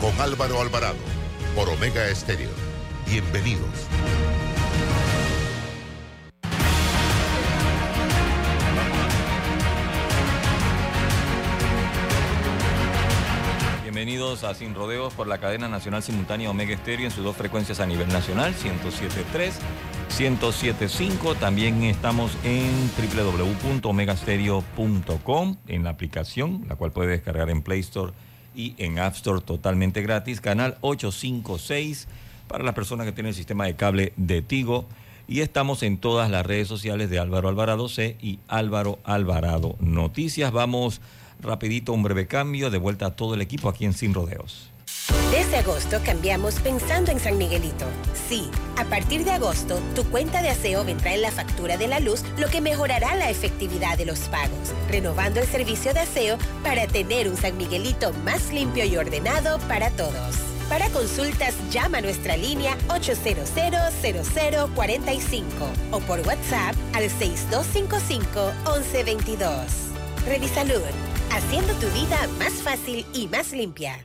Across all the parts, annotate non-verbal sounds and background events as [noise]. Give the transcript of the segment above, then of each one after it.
con Álvaro Alvarado por Omega Estéreo. Bienvenidos. Bienvenidos a Sin Rodeos por la cadena nacional simultánea Omega Estéreo en sus dos frecuencias a nivel nacional, 107.3, 107.5. También estamos en www.omegastereo.com en la aplicación, la cual puede descargar en Play Store y en App Store totalmente gratis. Canal 856 para las personas que tienen el sistema de cable de Tigo. Y estamos en todas las redes sociales de Álvaro Alvarado C y Álvaro Alvarado Noticias. Vamos rapidito, un breve cambio, de vuelta a todo el equipo aquí en Sin Rodeos. Desde agosto cambiamos pensando en San Miguelito. Sí, a partir de agosto, tu cuenta de aseo vendrá en la factura de la luz, lo que mejorará la efectividad de los pagos, renovando el servicio de aseo para tener un San Miguelito más limpio y ordenado para todos. Para consultas, llama a nuestra línea 800-0045 o por WhatsApp al 6255-1122. Revisalud, haciendo tu vida más fácil y más limpia.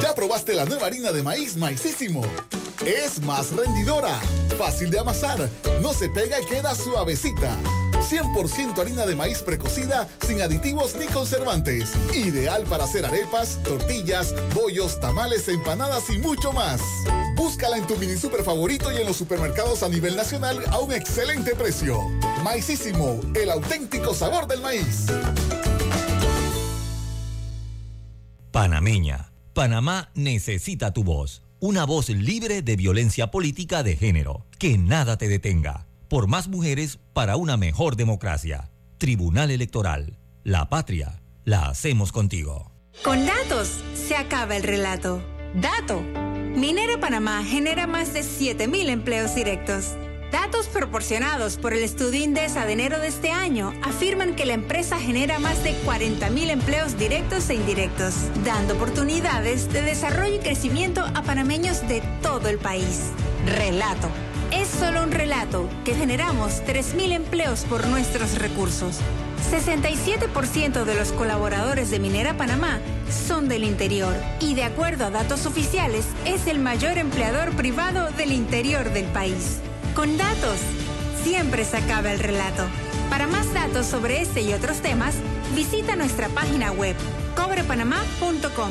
¿Ya probaste la nueva harina de maíz maicísimo? Es más rendidora, fácil de amasar, no se pega y queda suavecita. 100% harina de maíz precocida sin aditivos ni conservantes. Ideal para hacer arepas, tortillas, bollos, tamales, empanadas y mucho más. Búscala en tu mini super favorito y en los supermercados a nivel nacional a un excelente precio. Maicísimo, el auténtico sabor del maíz. Panameña. Panamá necesita tu voz. Una voz libre de violencia política de género. Que nada te detenga. Por más mujeres para una mejor democracia. Tribunal Electoral. La patria. La hacemos contigo. Con datos se acaba el relato. Dato. Minera Panamá genera más de 7.000 empleos directos. Datos proporcionados por el estudio Indesa de enero de este año afirman que la empresa genera más de 40.000 empleos directos e indirectos, dando oportunidades de desarrollo y crecimiento a panameños de todo el país. Relato. Es solo un relato que generamos 3.000 empleos por nuestros recursos. 67% de los colaboradores de Minera Panamá son del interior y de acuerdo a datos oficiales es el mayor empleador privado del interior del país. Con datos, siempre se acaba el relato. Para más datos sobre este y otros temas, visita nuestra página web cobrepanamá.com.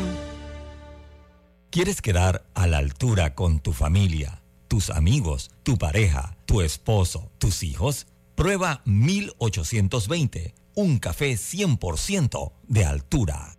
¿Quieres quedar a la altura con tu familia, tus amigos, tu pareja, tu esposo, tus hijos? Prueba 1820, un café 100% de altura.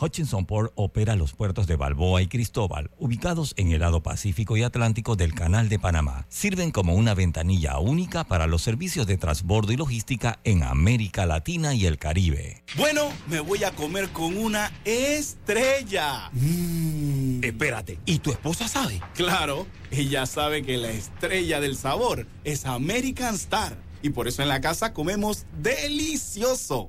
Hutchinson Port opera los puertos de Balboa y Cristóbal, ubicados en el lado Pacífico y Atlántico del Canal de Panamá. Sirven como una ventanilla única para los servicios de transbordo y logística en América Latina y el Caribe. Bueno, me voy a comer con una estrella. Mm. Espérate, ¿y tu esposa sabe? Claro, ella sabe que la estrella del sabor es American Star. Y por eso en la casa comemos delicioso.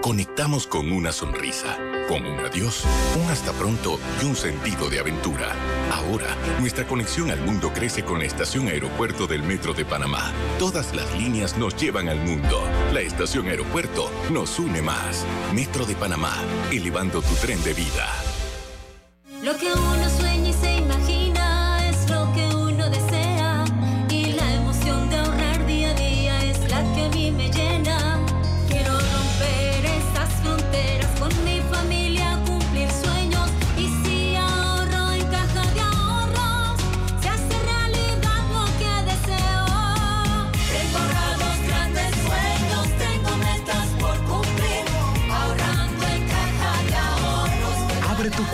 Conectamos con una sonrisa, con un adiós, un hasta pronto y un sentido de aventura. Ahora, nuestra conexión al mundo crece con la estación aeropuerto del Metro de Panamá. Todas las líneas nos llevan al mundo. La estación aeropuerto nos une más. Metro de Panamá, elevando tu tren de vida. Lo que uno sueña y se imagina es lo que uno desea. Y la emoción de ahorrar día a día es la que a mí me llena.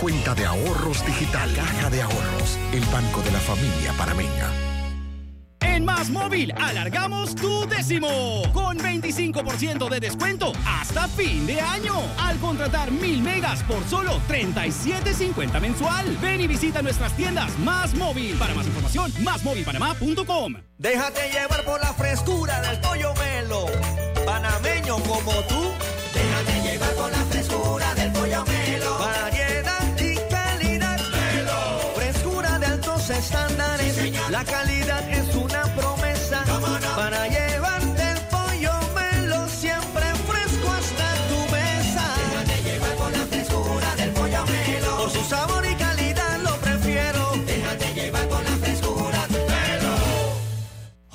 Cuenta de ahorros digital. Caja de Ahorros, el banco de la familia parameña. En Más Móvil alargamos tu décimo con 25% de descuento hasta fin de año. Al contratar mil megas por solo 37.50 mensual. Ven y visita nuestras tiendas Más Móvil. Para más información, másmóvilpanamá.com. Déjate llevar por la frescura del pollo melo. Panameño como tú. La calidad es una promesa. Para llevarte el pollo melo siempre fresco hasta tu mesa. Déjate llevar por la frescura del pollo melo. Por su sabor y calidad lo prefiero. Déjate llevar por la frescura del melo.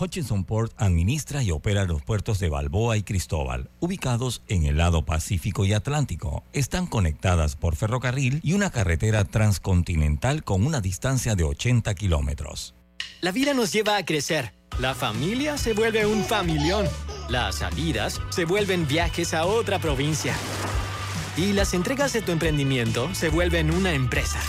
Hutchinson Port administra y opera los puertos de Balboa y Cristóbal, ubicados en el lado Pacífico y Atlántico. Están conectadas por ferrocarril y una carretera transcontinental con una distancia de 80 kilómetros. La vida nos lleva a crecer. La familia se vuelve un familión. Las salidas se vuelven viajes a otra provincia. Y las entregas de tu emprendimiento se vuelven una empresa.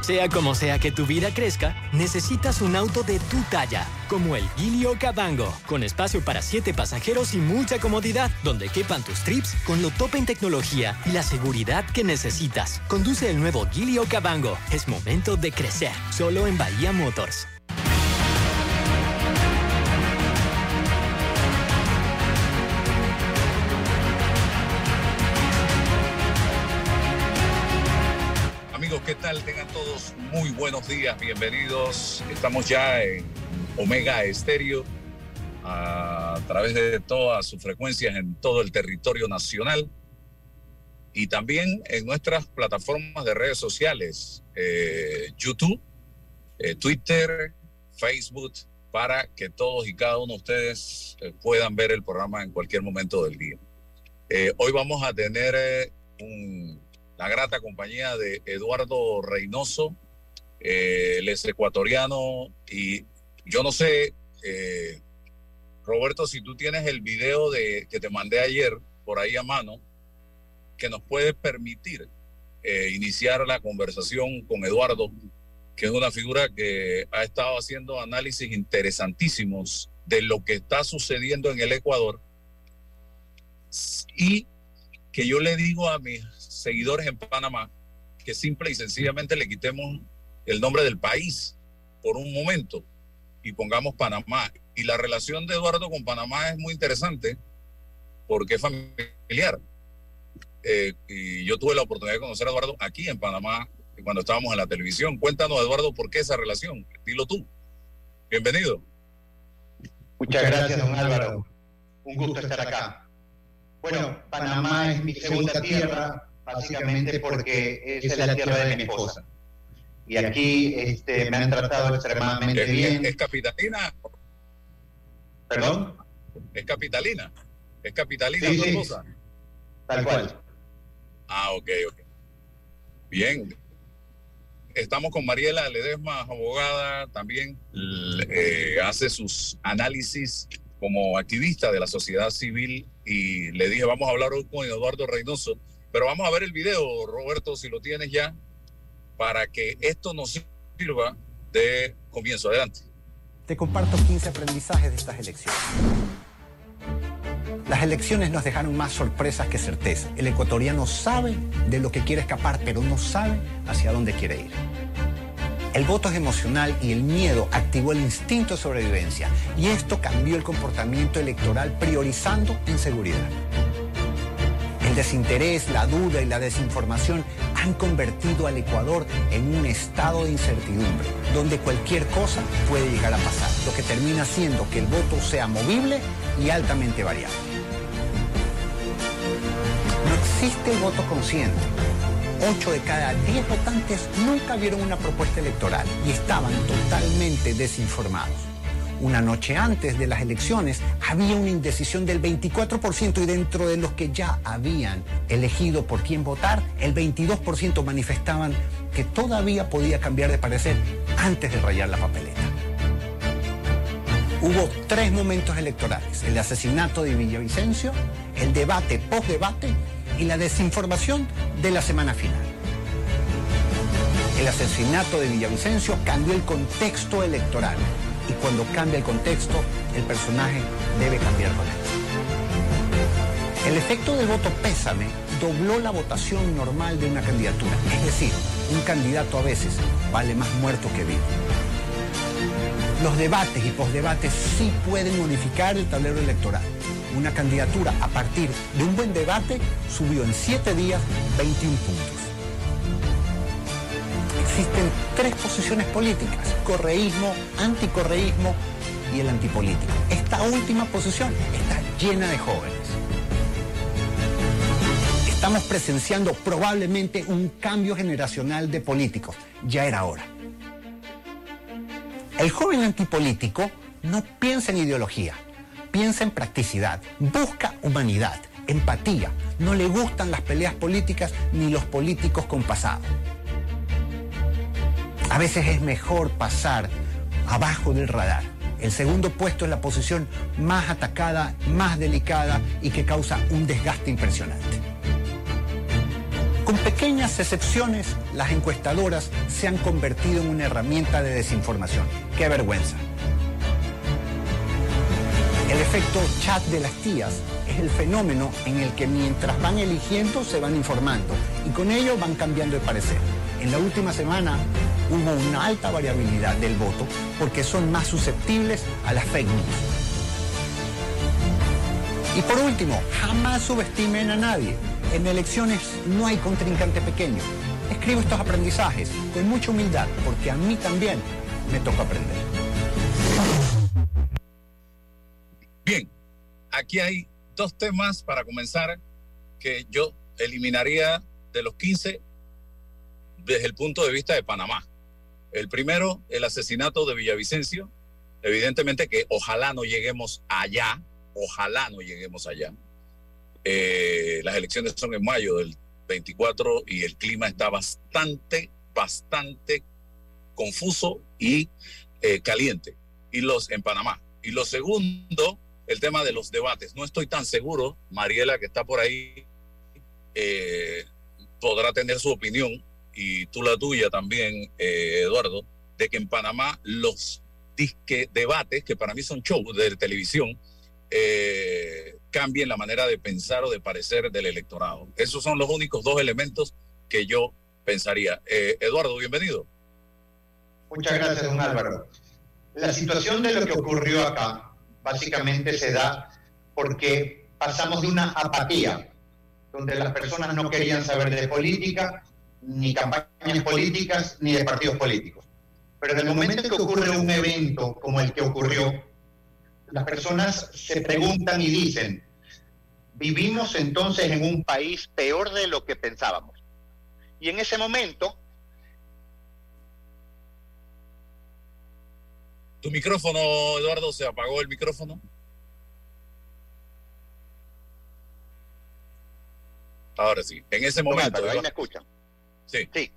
Sea como sea que tu vida crezca, necesitas un auto de tu talla, como el Gilio Cabango, con espacio para siete pasajeros y mucha comodidad, donde quepan tus trips con lo top en tecnología y la seguridad que necesitas. Conduce el nuevo Gilio Cabango. Es momento de crecer, solo en Bahía Motors. ¿Qué tal? Tengan todos muy buenos días, bienvenidos. Estamos ya en Omega Estéreo a través de todas sus frecuencias en todo el territorio nacional y también en nuestras plataformas de redes sociales, eh, YouTube, eh, Twitter, Facebook, para que todos y cada uno de ustedes eh, puedan ver el programa en cualquier momento del día. Eh, hoy vamos a tener eh, un- la grata compañía de Eduardo Reynoso, eh, él es ecuatoriano y yo no sé, eh, Roberto, si tú tienes el video de, que te mandé ayer por ahí a mano, que nos puede permitir eh, iniciar la conversación con Eduardo, que es una figura que ha estado haciendo análisis interesantísimos de lo que está sucediendo en el Ecuador y que yo le digo a mis seguidores en Panamá que simple y sencillamente le quitemos el nombre del país por un momento y pongamos Panamá. Y la relación de Eduardo con Panamá es muy interesante porque es familiar. Eh, y yo tuve la oportunidad de conocer a Eduardo aquí en Panamá cuando estábamos en la televisión. Cuéntanos, Eduardo, por qué esa relación. Dilo tú. Bienvenido. Muchas gracias, don Álvaro. Un gusto estar acá. Bueno, Panamá es mi segunda tierra, básicamente porque es la tierra de mi esposa. Y aquí este, me han tratado extremadamente ¿Es, bien. es capitalina? ¿Perdón? ¿Es capitalina? ¿Es capitalina Sí, tu sí. esposa? Tal cual. Ah, ok, ok. Bien. Estamos con Mariela Ledesma, abogada, también eh, hace sus análisis como activista de la sociedad civil y le dije, vamos a hablar hoy con Eduardo Reynoso, pero vamos a ver el video, Roberto, si lo tienes ya, para que esto nos sirva de comienzo. Adelante. Te comparto 15 aprendizajes de estas elecciones. Las elecciones nos dejaron más sorpresas que certeza. El ecuatoriano sabe de lo que quiere escapar, pero no sabe hacia dónde quiere ir. El voto es emocional y el miedo activó el instinto de sobrevivencia. Y esto cambió el comportamiento electoral priorizando en seguridad. El desinterés, la duda y la desinformación han convertido al Ecuador en un estado de incertidumbre, donde cualquier cosa puede llegar a pasar, lo que termina haciendo que el voto sea movible y altamente variable. No existe el voto consciente. Ocho de cada diez votantes nunca vieron una propuesta electoral y estaban totalmente desinformados. Una noche antes de las elecciones había una indecisión del 24% y dentro de los que ya habían elegido por quién votar, el 22% manifestaban que todavía podía cambiar de parecer antes de rayar la papeleta. Hubo tres momentos electorales, el asesinato de Villavicencio, el debate post-debate y la desinformación de la semana final. El asesinato de Villavicencio cambió el contexto electoral y cuando cambia el contexto, el personaje debe cambiar con él. El efecto del voto pésame dobló la votación normal de una candidatura, es decir, un candidato a veces vale más muerto que vivo. Los debates y posdebates sí pueden modificar el tablero electoral. Una candidatura a partir de un buen debate subió en 7 días 21 puntos. Existen tres posiciones políticas, correísmo, anticorreísmo y el antipolítico. Esta última posición está llena de jóvenes. Estamos presenciando probablemente un cambio generacional de políticos. Ya era hora. El joven antipolítico no piensa en ideología, piensa en practicidad, busca humanidad, empatía. No le gustan las peleas políticas ni los políticos con pasado. A veces es mejor pasar abajo del radar. El segundo puesto es la posición más atacada, más delicada y que causa un desgaste impresionante. Con pequeñas excepciones, las encuestadoras se han convertido en una herramienta de desinformación. ¡Qué vergüenza! El efecto chat de las tías es el fenómeno en el que mientras van eligiendo se van informando y con ello van cambiando de parecer. En la última semana hubo una alta variabilidad del voto porque son más susceptibles a las fake news. Y por último, jamás subestimen a nadie. En elecciones no hay contrincante pequeño. Escribo estos aprendizajes con mucha humildad porque a mí también me toca aprender. Bien, aquí hay dos temas para comenzar que yo eliminaría de los 15 desde el punto de vista de Panamá. El primero, el asesinato de Villavicencio. Evidentemente que ojalá no lleguemos allá, ojalá no lleguemos allá. Eh, las elecciones son en mayo del 24 y el clima está bastante, bastante confuso y eh, caliente. Y los en Panamá. Y lo segundo, el tema de los debates. No estoy tan seguro, Mariela, que está por ahí, eh, podrá tener su opinión y tú la tuya también, eh, Eduardo, de que en Panamá los disque debates, que para mí son shows de televisión, eh, cambien la manera de pensar o de parecer del electorado. Esos son los únicos dos elementos que yo pensaría. Eh, Eduardo, bienvenido. Muchas gracias, don Álvaro. La situación de lo que ocurrió acá básicamente se da porque pasamos de una apatía, donde las personas no querían saber de política, ni campañas políticas, ni de partidos políticos. Pero en el momento que ocurre un evento como el que ocurrió, las personas se preguntan y dicen, vivimos entonces en un país peor de lo que pensábamos. Y en ese momento... Tu micrófono, Eduardo, se apagó el micrófono. Ahora sí, en ese momento. ahí me escuchan. Sí.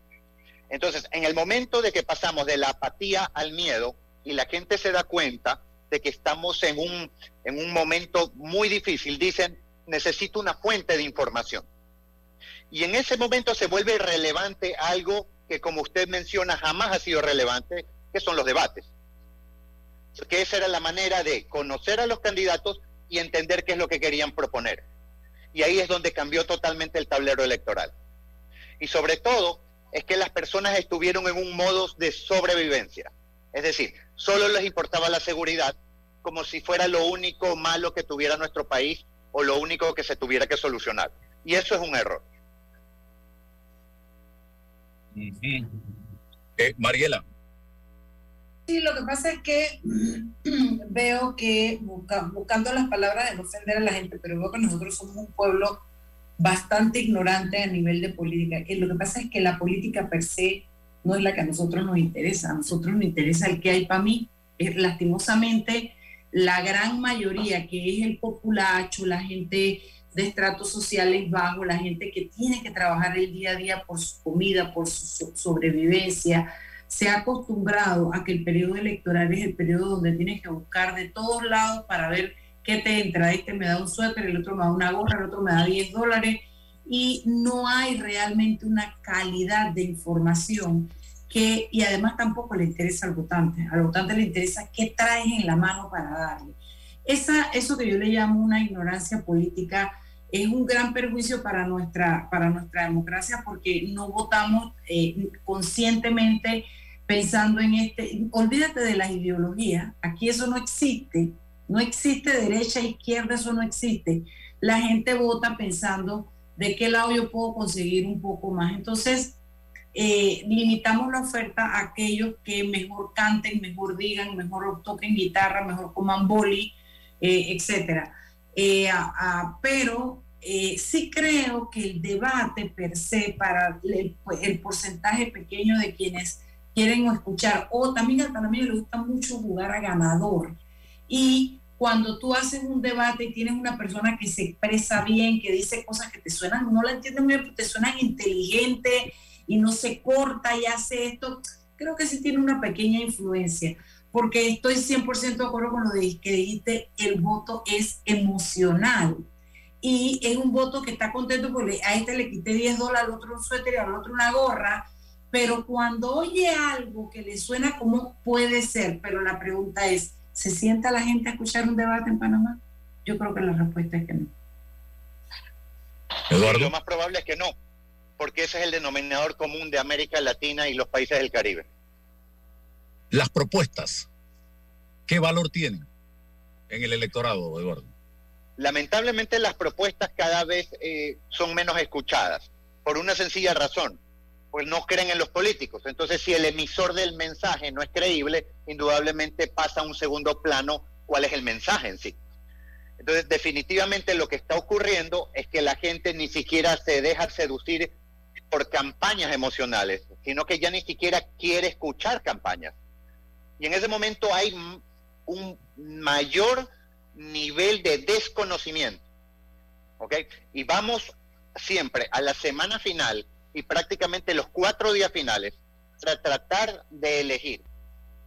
Entonces, en el momento de que pasamos de la apatía al miedo y la gente se da cuenta de que estamos en un, en un momento muy difícil, dicen, necesito una fuente de información. Y en ese momento se vuelve relevante algo que, como usted menciona, jamás ha sido relevante, que son los debates. Porque esa era la manera de conocer a los candidatos y entender qué es lo que querían proponer. Y ahí es donde cambió totalmente el tablero electoral. Y sobre todo es que las personas estuvieron en un modo de sobrevivencia. Es decir, solo les importaba la seguridad como si fuera lo único malo que tuviera nuestro país o lo único que se tuviera que solucionar. Y eso es un error. Eh, Mariela. Sí, lo que pasa es que [clears throat] veo que, busca- buscando las palabras de no ofender a la gente, pero veo que nosotros somos un pueblo bastante ignorante a nivel de política. Y lo que pasa es que la política per se no es la que a nosotros nos interesa. A nosotros nos interesa el que hay para mí. Es, lastimosamente, la gran mayoría, que es el populacho, la gente de estratos sociales bajos, la gente que tiene que trabajar el día a día por su comida, por su so- sobrevivencia, se ha acostumbrado a que el periodo electoral es el periodo donde tienes que buscar de todos lados para ver qué te entra. Este me da un suéter, el otro me da una gorra, el otro me da 10 dólares y no hay realmente una calidad de información que, y además tampoco le interesa al votante. Al votante le interesa qué traes en la mano para darle. Esa, eso que yo le llamo una ignorancia política es un gran perjuicio para nuestra, para nuestra democracia porque no votamos eh, conscientemente pensando en este, olvídate de las ideologías, aquí eso no existe, no existe derecha, izquierda, eso no existe. La gente vota pensando de qué lado yo puedo conseguir un poco más. Entonces, eh, limitamos la oferta a aquellos que mejor canten, mejor digan, mejor toquen guitarra, mejor coman boli, eh, etcétera. Eh, pero sí creo que el debate per se para el, porcentaje pequeño de quienes quieren escuchar, o también a también le gusta mucho jugar a ganador. Y cuando tú haces un debate y tienes una persona que se expresa bien, que dice cosas que te suenan, no la entiendes muy bien, pero te suenan inteligente y no se corta y hace esto, creo que sí tiene una pequeña influencia, porque estoy 100% de acuerdo con lo que dijiste, el voto es emocional y es un voto que está contento porque a este le quité 10 dólares, al otro un suéter y al otro una gorra, pero cuando oye algo que le suena como puede ser, pero la pregunta es, ¿se sienta la gente a escuchar un debate en Panamá? Yo creo que la respuesta es que no. Lo más probable es que no, porque ese es el denominador común de América Latina y los países del Caribe. Las propuestas, ¿qué valor tienen en el electorado, Eduardo? Lamentablemente las propuestas cada vez eh, son menos escuchadas, por una sencilla razón, pues no creen en los políticos. Entonces, si el emisor del mensaje no es creíble, indudablemente pasa a un segundo plano cuál es el mensaje en sí. Entonces, definitivamente lo que está ocurriendo es que la gente ni siquiera se deja seducir por campañas emocionales, sino que ya ni siquiera quiere escuchar campañas. Y en ese momento hay un mayor nivel de desconocimiento. ¿Ok? Y vamos siempre a la semana final y prácticamente los cuatro días finales para tratar de elegir.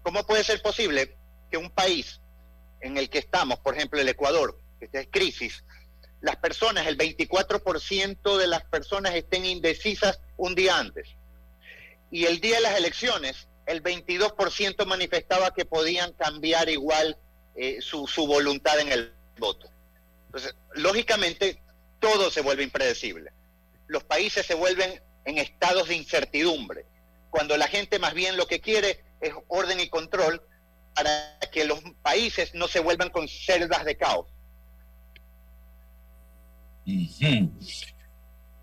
¿Cómo puede ser posible que un país en el que estamos, por ejemplo el Ecuador, que está en crisis, las personas, el 24% de las personas estén indecisas un día antes? Y el día de las elecciones, el 22% manifestaba que podían cambiar igual eh, su, su voluntad en el voto. Entonces, lógicamente, todo se vuelve impredecible. Los países se vuelven en estados de incertidumbre, cuando la gente más bien lo que quiere es orden y control para que los países no se vuelvan con selvas de caos. Ujú.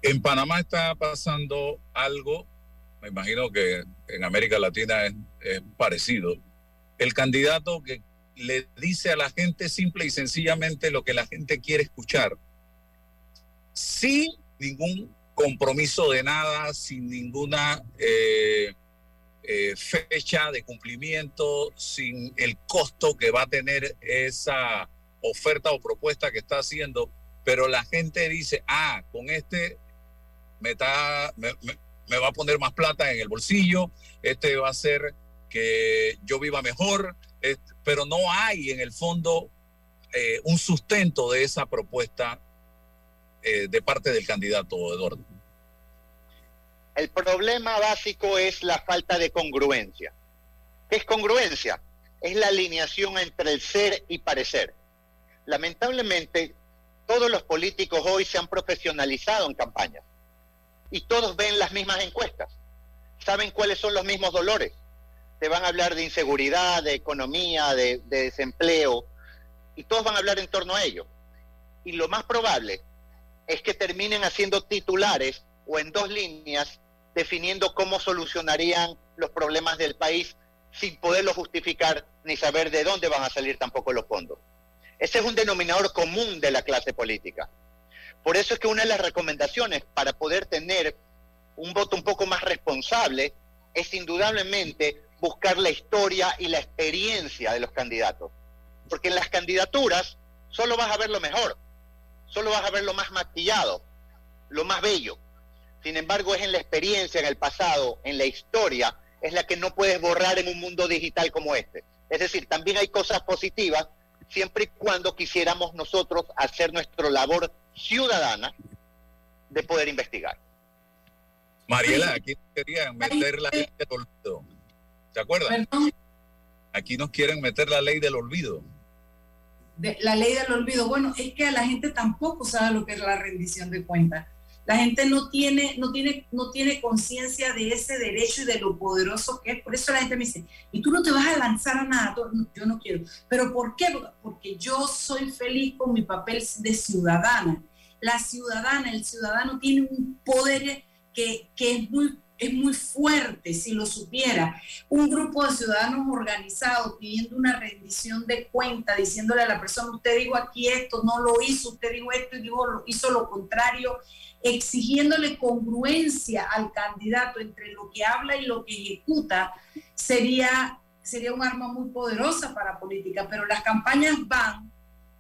En Panamá está pasando algo, me imagino que en América Latina es, es parecido. El candidato que le dice a la gente simple y sencillamente lo que la gente quiere escuchar, sin ningún compromiso de nada, sin ninguna eh, eh, fecha de cumplimiento, sin el costo que va a tener esa oferta o propuesta que está haciendo, pero la gente dice, ah, con este me, me, va a poner más plata en el bolsillo, este va a hacer que yo viva mejor, pero no hay en el fondo eh, un sustento de esa propuesta eh, de parte del candidato Eduardo. El problema básico es la falta de congruencia. ¿Qué es congruencia? Es la alineación entre el ser y parecer. Lamentablemente, todos los políticos hoy se han profesionalizado en campañas y todos ven las mismas encuestas, saben cuáles son los mismos dolores. Te van a hablar de inseguridad, de economía, de, de desempleo, y todos van a hablar en torno a ello. Y lo más probable es que terminen haciendo titulares o en dos líneas definiendo cómo solucionarían los problemas del país sin poderlo justificar ni saber de dónde van a salir tampoco los fondos. Ese es un denominador común de la clase política. Por eso es que una de las recomendaciones para poder tener un voto un poco más responsable es indudablemente buscar la historia y la experiencia de los candidatos. Porque en las candidaturas solo vas a ver lo mejor, solo vas a ver lo más maquillado, lo más bello. Sin embargo, es en la experiencia, en el pasado, en la historia, es la que no puedes borrar en un mundo digital como este. Es decir, también hay cosas positivas siempre y cuando quisiéramos nosotros hacer nuestra labor ciudadana de poder investigar. Mariela, aquí nos querían meter la ley del olvido. ¿Se acuerdan? Aquí nos quieren meter la ley del olvido. La ley del olvido. Bueno, es que la gente tampoco sabe lo que es la rendición de cuentas. La gente no tiene, no tiene, no tiene conciencia de ese derecho y de lo poderoso que es. Por eso la gente me dice, y tú no te vas a lanzar a nada. Yo no quiero. ¿Pero por qué? Porque yo soy feliz con mi papel de ciudadana. La ciudadana, el ciudadano tiene un poder que, que es muy es muy fuerte si lo supiera. Un grupo de ciudadanos organizados pidiendo una rendición de cuenta, diciéndole a la persona, usted dijo aquí esto, no lo hizo, usted dijo esto y dijo, lo- hizo lo contrario, exigiéndole congruencia al candidato entre lo que habla y lo que ejecuta, sería, sería un arma muy poderosa para política. Pero las campañas van,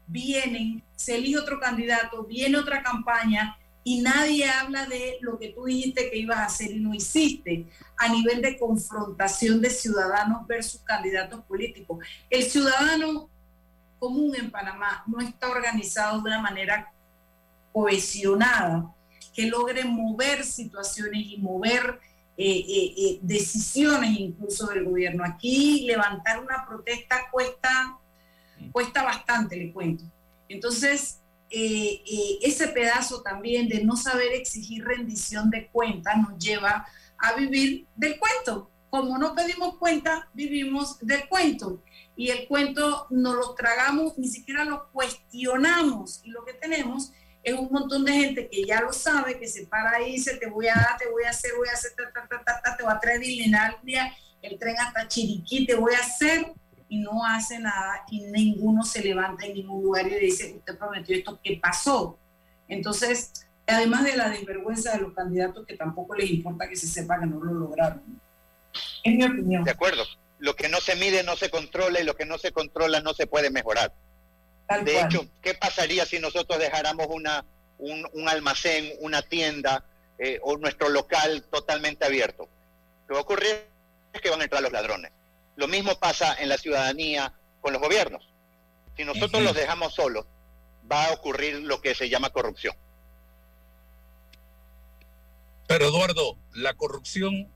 vienen, se elige otro candidato, viene otra campaña y nadie habla de lo que tú dijiste que ibas a hacer y no hiciste a nivel de confrontación de ciudadanos versus candidatos políticos. El ciudadano común en Panamá no está organizado de una manera cohesionada que logre mover situaciones y mover eh, eh, eh, decisiones incluso del gobierno. Aquí levantar una protesta cuesta, cuesta bastante, le cuento. Entonces, eh, eh, ese pedazo también de no saber exigir rendición de cuentas nos lleva a vivir del cuento. Como no pedimos cuenta, vivimos del cuento. Y el cuento no lo tragamos, ni siquiera lo cuestionamos. Y lo que tenemos es un montón de gente que ya lo sabe, que se para ahí dice, te voy a dar, te voy a hacer, voy a hacer, ta, ta, ta, te voy a traer el tren hasta Chiriquí, te voy a hacer, y no hace nada y ninguno se levanta en ningún lugar y le dice, usted prometió esto, ¿qué pasó? Entonces, además de la desvergüenza de los candidatos que tampoco les importa que se sepa que no lo lograron. Es mi opinión. De acuerdo. Lo que no se mide no se controla y lo que no se controla no se puede mejorar. Tal de cual. hecho, ¿qué pasaría si nosotros dejáramos una, un, un almacén, una tienda eh, o nuestro local totalmente abierto? Lo que va a ocurrir es que van a entrar los ladrones. Lo mismo pasa en la ciudadanía con los gobiernos. Si nosotros los dejamos solos, va a ocurrir lo que se llama corrupción. Pero Eduardo, la corrupción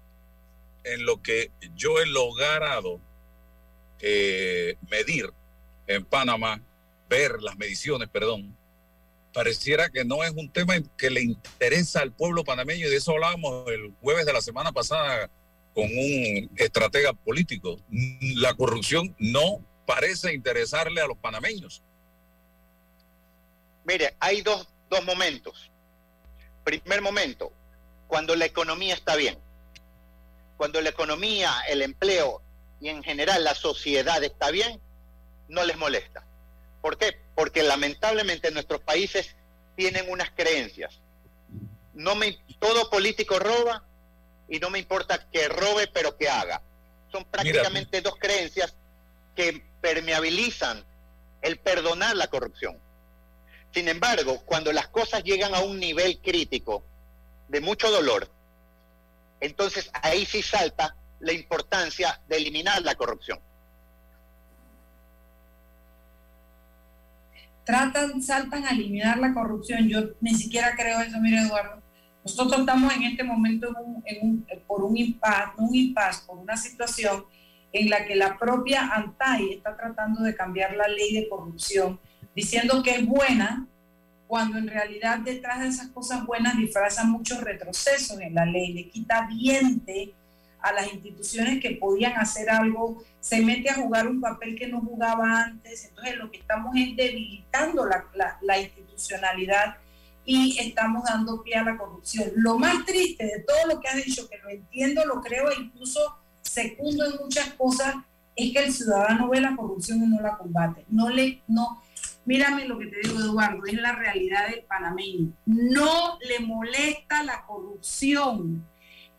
en lo que yo he logrado eh, medir en Panamá, ver las mediciones, perdón, pareciera que no es un tema que le interesa al pueblo panameño y de eso hablábamos el jueves de la semana pasada con un estratega político. La corrupción no parece interesarle a los panameños. Mire, hay dos, dos momentos. Primer momento, cuando la economía está bien. Cuando la economía, el empleo y en general la sociedad está bien, no les molesta. ¿Por qué? Porque lamentablemente nuestros países tienen unas creencias. No me, todo político roba y no me importa que robe, pero que haga. Son prácticamente dos creencias que permeabilizan el perdonar la corrupción. Sin embargo, cuando las cosas llegan a un nivel crítico de mucho dolor, entonces ahí sí salta la importancia de eliminar la corrupción. Tratan, saltan a eliminar la corrupción. Yo ni siquiera creo eso, mire Eduardo. Nosotros estamos en este momento en un- en un- por un impasse, un impasse, por una situación en la que la propia ANTAI está tratando de cambiar la ley de corrupción, diciendo que es buena, cuando en realidad detrás de esas cosas buenas disfrazan muchos retrocesos en la ley, le quita diente a las instituciones que podían hacer algo, se mete a jugar un papel que no jugaba antes, entonces lo que estamos es debilitando la, la- la institucionalidad y estamos dando pie a la corrupción. Lo más triste de todo lo que has dicho, que lo entiendo, lo creo e incluso secundo en muchas cosas, es que el ciudadano ve la corrupción y no la combate. No le, no, mírame lo que te digo, Eduardo, es la realidad del panameño. No le molesta la corrupción.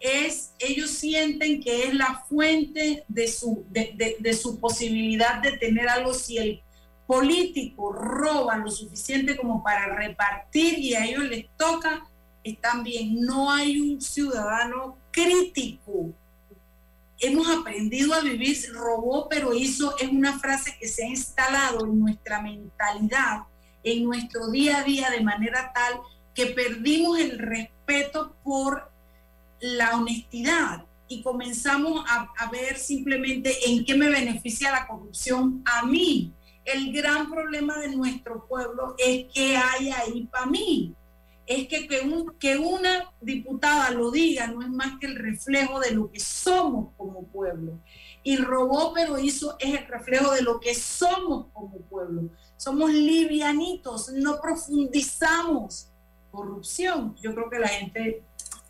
Es, ellos sienten que es la fuente de su, de, de- de su posibilidad de tener algo si el político roba lo suficiente como para repartir y a ellos les toca, están bien. No hay un ciudadano crítico hemos aprendido a vivir, robó pero hizo, es una frase que se ha instalado en nuestra mentalidad, en nuestro día a día de manera tal que perdimos el respeto por la honestidad y comenzamos a, a ver simplemente en qué me beneficia la corrupción a mí. El gran problema de nuestro pueblo es que hay ahí para mí es que, que, un- que una diputada lo diga no es más que el reflejo de lo que somos como pueblo. Y robó, pero hizo, es el reflejo de lo que somos como pueblo. Somos livianitos, no profundizamos. Corrupción. Yo creo que la gente,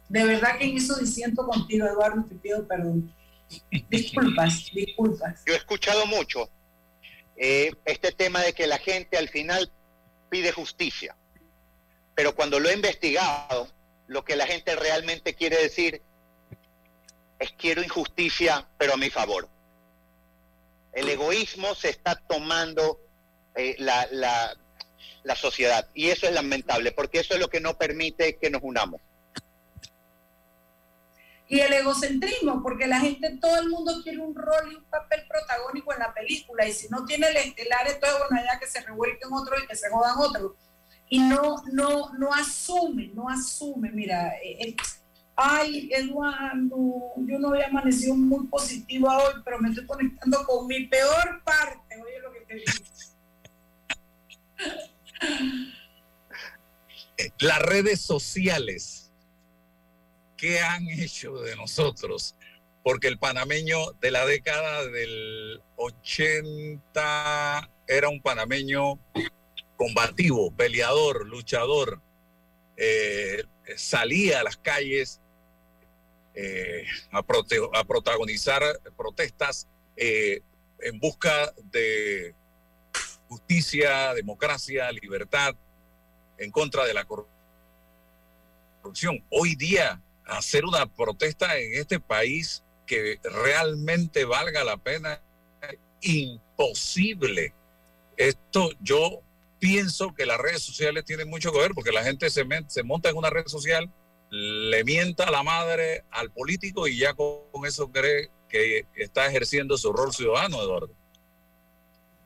de verdad que en eso disiento contigo, Eduardo, te pido perdón. [laughs] Disculpas, disculpas. Yo he escuchado mucho eh, este tema de que la gente al final pide justicia, pero cuando lo he investigado, lo que la gente realmente quiere decir es quiero injusticia, pero a mi favor. El egoísmo se está tomando eh, la, la- la sociedad y eso es lamentable porque eso es lo que no permite que nos unamos. Y el egocentrismo, porque la gente, todo el mundo quiere un rol y un papel protagónico en la película, y si no tiene el estelar, entonces bueno, allá que se revuelquen otros y que se jodan otros. Y no, no, no asume, no asume, mira, eh, eh, ay, Eduardo, yo no había amanecido muy positiva hoy, pero me estoy conectando con mi peor parte, oye lo que te digo. [laughs] Las redes sociales, ¿qué han hecho de nosotros? Porque el panameño de la década del 80 era un panameño combativo, peleador, luchador, eh, salía a las calles eh, a, protagonizar protestas eh, en busca de justicia, democracia, libertad, en contra de la cor- corrupción. Hoy día, hacer una protesta en este país que realmente valga la pena, imposible. Esto yo pienso que las redes sociales tienen mucho que ver porque la gente se, monta en una red social, le mienta a la madre al político y ya con, eso cree que está ejerciendo su rol ciudadano, Eduardo.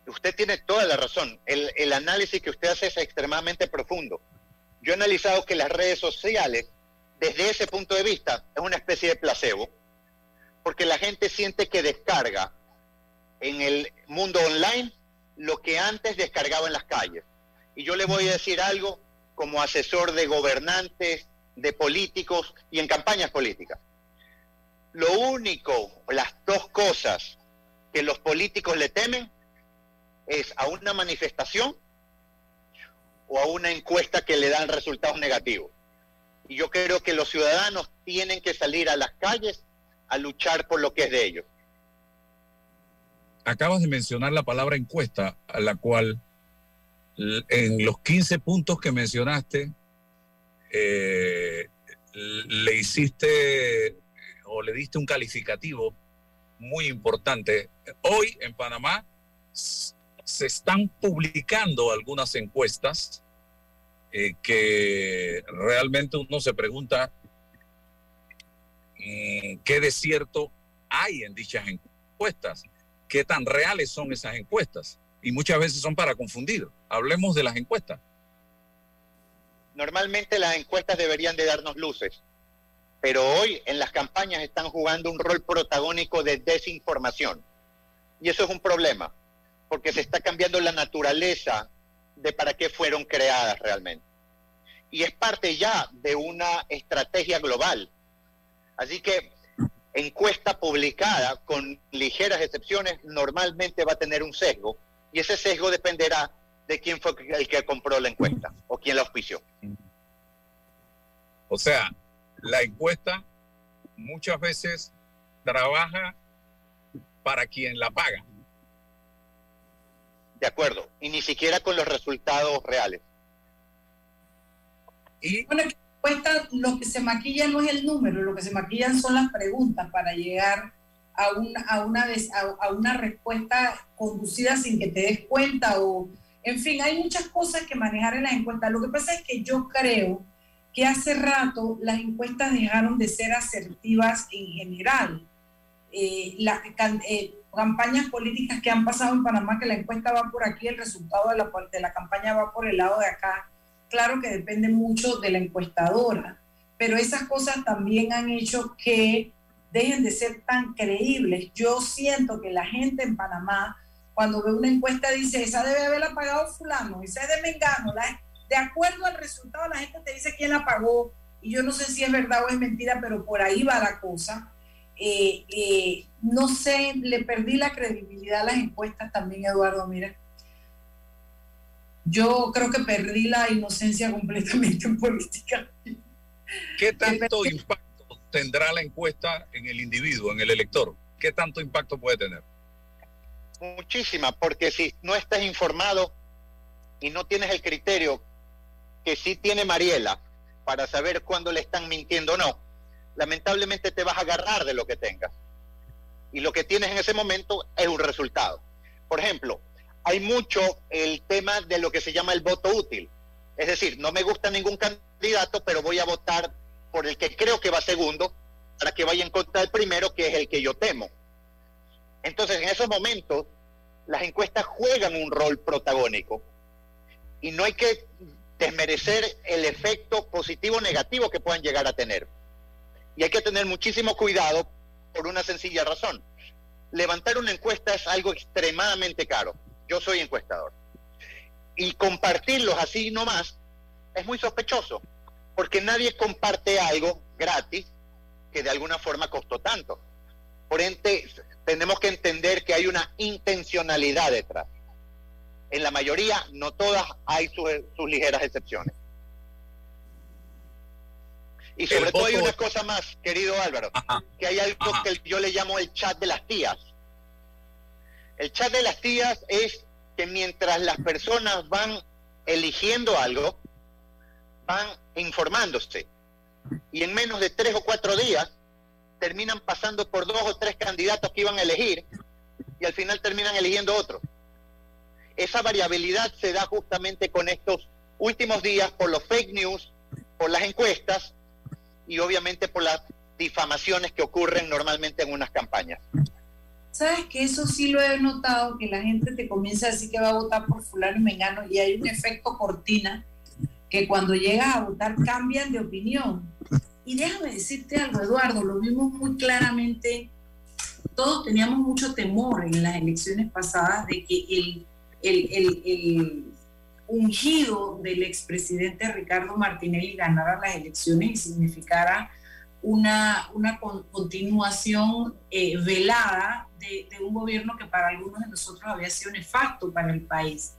Usted tiene toda la razón. El análisis que usted hace es extremadamente profundo. Yo he analizado que las redes sociales, desde ese punto de vista, es una especie de placebo, porque la gente siente que descarga en el mundo online lo que antes descargaba en las calles. Y yo le voy a decir algo como asesor de gobernantes, de políticos y en campañas políticas. Lo único, las dos cosas que los políticos le temen es a una manifestación o a una encuesta que le dan resultados negativos. Y yo creo que los ciudadanos tienen que salir a las calles a luchar por lo que es de ellos. acabas de mencionar la palabra encuesta, a la cual en los 15 puntos que mencionaste, eh, le hiciste o le diste un calificativo muy importante. Hoy en Panamá se están publicando algunas encuestas eh, que realmente uno se pregunta mm, qué de cierto hay en dichas encuestas qué tan reales son esas encuestas. Y muchas veces son para confundir. Hablemos de las encuestas. Normalmente las encuestas deberían de darnos luces, pero hoy en las campañas están jugando un rol protagónico de desinformación. Y eso es un problema, porque se está cambiando la naturaleza de para qué fueron creadas realmente. Y es parte ya de una estrategia global. Así que encuesta publicada, con ligeras excepciones, normalmente va a tener un sesgo, y ese sesgo dependerá de quién fue el que compró la encuesta o quién la auspició. O sea, la encuesta muchas veces trabaja para quien la paga. De acuerdo. Y ni siquiera con los resultados reales. Y Bueno, que cuesta, lo que se maquilla no es el número, lo que se maquillan son las preguntas para llegar a una, a una, vez, a, una respuesta conducida sin que te des cuenta o, en fin, hay muchas cosas que manejar en las encuestas. Lo que pasa es que yo creo que hace rato las encuestas dejaron de ser asertivas en general. Eh, eh, campañas políticas que han pasado en Panamá, que la encuesta va por aquí, el resultado de la, de la campaña va por el lado de acá. Claro que depende mucho de la encuestadora, pero esas cosas también han hecho que dejen de ser tan creíbles. Yo siento que la gente en Panamá, cuando ve una encuesta, dice, esa debe haberla pagado fulano, esa es de Mengano. De acuerdo al resultado, la gente te dice quién la pagó, y yo no sé si es verdad o es mentira, pero por ahí va la cosa. Eh, eh, no sé, le perdí la credibilidad a las encuestas también, Eduardo, mira. Yo creo que perdí la inocencia completamente en política. ¿Qué tanto impacto tendrá la encuesta en el individuo, en el elector? ¿Qué tanto impacto puede tener? Muchísima, porque si no estás informado y no tienes el criterio que sí tiene Mariela para saber cuándo le están mintiendo o no, lamentablemente te vas a agarrar de lo que tengas. Y lo que tienes en ese momento es un resultado. Por ejemplo, hay mucho el tema de lo que se llama el voto útil. Es decir, no me gusta ningún candidato, pero voy a votar por el que creo que va segundo para que vaya en contra del primero, que es el que yo temo. Entonces, en esos momentos, las encuestas juegan un rol protagónico y no hay que desmerecer el efecto positivo o negativo que puedan llegar a tener. Y hay que tener muchísimo cuidado por una sencilla razón. Levantar una encuesta es algo extremadamente caro. Yo soy encuestador. Y compartirlos así nomás es muy sospechoso, porque nadie comparte algo gratis que de alguna forma costó tanto. Por ende, tenemos que entender que hay una intencionalidad detrás. En la mayoría, no todas, hay sus, sus ligeras excepciones. Y sobre El todo hay una cosa más, querido Álvaro, que hay algo que yo le llamo el chat de las tías. El chat de las tías es que mientras las personas van eligiendo algo, van informándose. Y en menos de tres o cuatro días terminan pasando por dos o tres candidatos que iban a elegir y al final terminan eligiendo otro. Esa variabilidad se da justamente con estos últimos días por los fake news, por las encuestas y obviamente por las difamaciones que ocurren normalmente en unas campañas. Sabes que eso sí lo he notado, que la gente te comienza a decir que va a votar por fulano y mengano y hay un efecto cortina que cuando llegas a votar cambian de opinión. Y déjame decirte algo, Eduardo, lo vimos muy claramente, todos teníamos mucho temor en las elecciones pasadas de que el, el, el- el ungido del expresidente Ricardo Martinelli ganara las elecciones y significara una, una con- continuación eh, velada de, de un gobierno que para algunos de nosotros había sido nefasto para el país.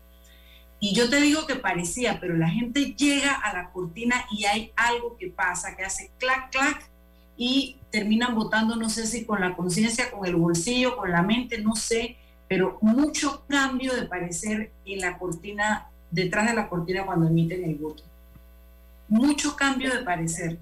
Y yo te digo que parecía, pero la gente llega a la cortina y hay algo que pasa, que hace clac, clac, y terminan votando, no sé si con la conciencia, con el bolsillo, con la mente, no sé, pero mucho cambio de parecer en la cortina, detrás de la cortina cuando emiten el voto. Mucho cambio de parecer.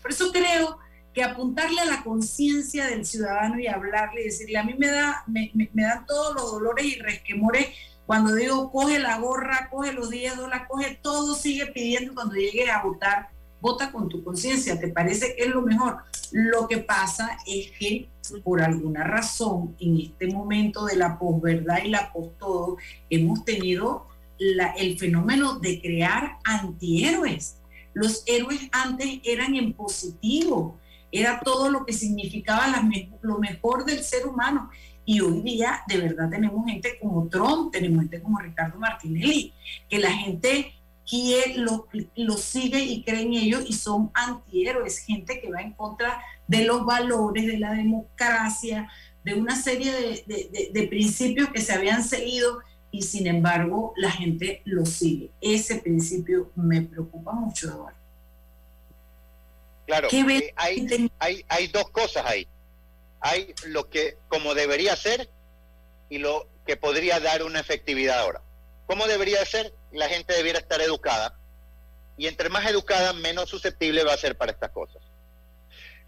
Por eso creo que apuntarle a la conciencia del ciudadano y hablarle y decirle, a mí me, da, me, me- me dan todos los dolores y resquemores cuando digo, coge la gorra, coge los 10 dólares, coge todo, sigue pidiendo cuando llegues a votar, vota con tu conciencia, ¿te parece que es lo mejor? Lo que pasa es que por alguna razón en este momento de la posverdad y la post-todo hemos tenido el fenómeno de crear antihéroes. Los héroes antes eran en positivo, era todo lo que significaba lo mejor del ser humano. Y hoy día de verdad tenemos gente como Trump, tenemos gente como Ricardo Martinelli, que la gente quiere, lo, lo sigue y cree en ellos y son antihéroes, gente que va en contra de los valores, de la democracia, de una serie de- de principios que se habían seguido y sin embargo la gente lo sigue. Ese principio me preocupa mucho, Eduardo. Claro, ¿Qué ve- eh, hay, hay, hay dos cosas ahí. Hay lo que como debería ser y lo que podría dar una efectividad ahora. ¿Cómo debería ser? La gente debiera estar educada y entre más educada, menos susceptible va a ser para estas cosas.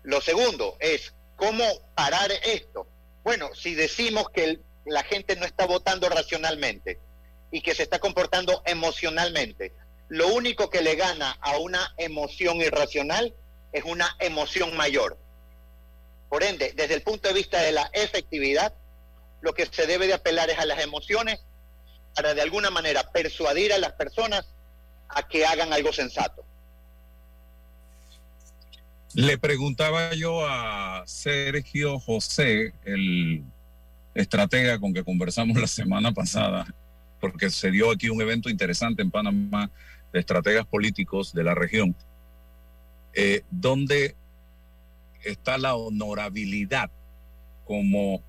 Lo segundo es cómo parar esto. Bueno, si decimos que el- la gente no está votando racionalmente y que se está comportando emocionalmente, lo único que le gana a una emoción irracional es una emoción mayor. Por ende, desde el punto de vista de la efectividad, lo que se debe de apelar es a las emociones para de alguna manera persuadir a las personas a que hagan algo sensato. Le preguntaba yo a Sergio José, el estratega con que conversamos [laughs] la semana pasada, porque se dio aquí un evento interesante en Panamá de estrategas políticos de la región, eh, donde está la honorabilidad como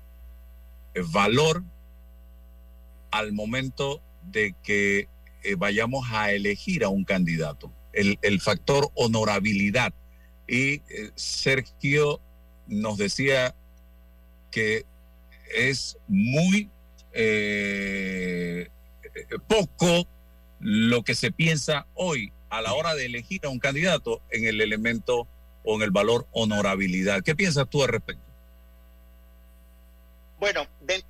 eh, valor al momento de que eh, vayamos a elegir a un candidato, el, el factor honorabilidad. Y Sergio nos decía que es muy eh, poco lo que se piensa hoy a la hora de elegir a un candidato en el elemento o en el valor honorabilidad. ¿Qué piensas tú al respecto? Bueno, dentro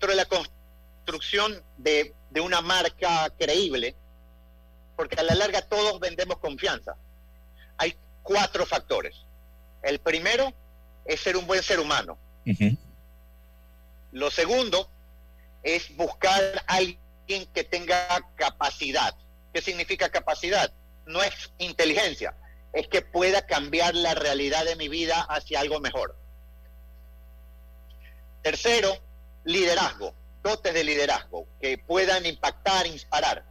de la construcción de, de una marca creíble, porque a la larga todos vendemos confianza, hay cuatro factores. El primero es ser un buen ser humano. Lo segundo es buscar a alguien que tenga capacidad. ¿Qué significa capacidad? No es inteligencia, es que pueda cambiar la realidad de mi vida hacia algo mejor. Tercero, liderazgo, dotes de liderazgo que puedan impactar, inspirar.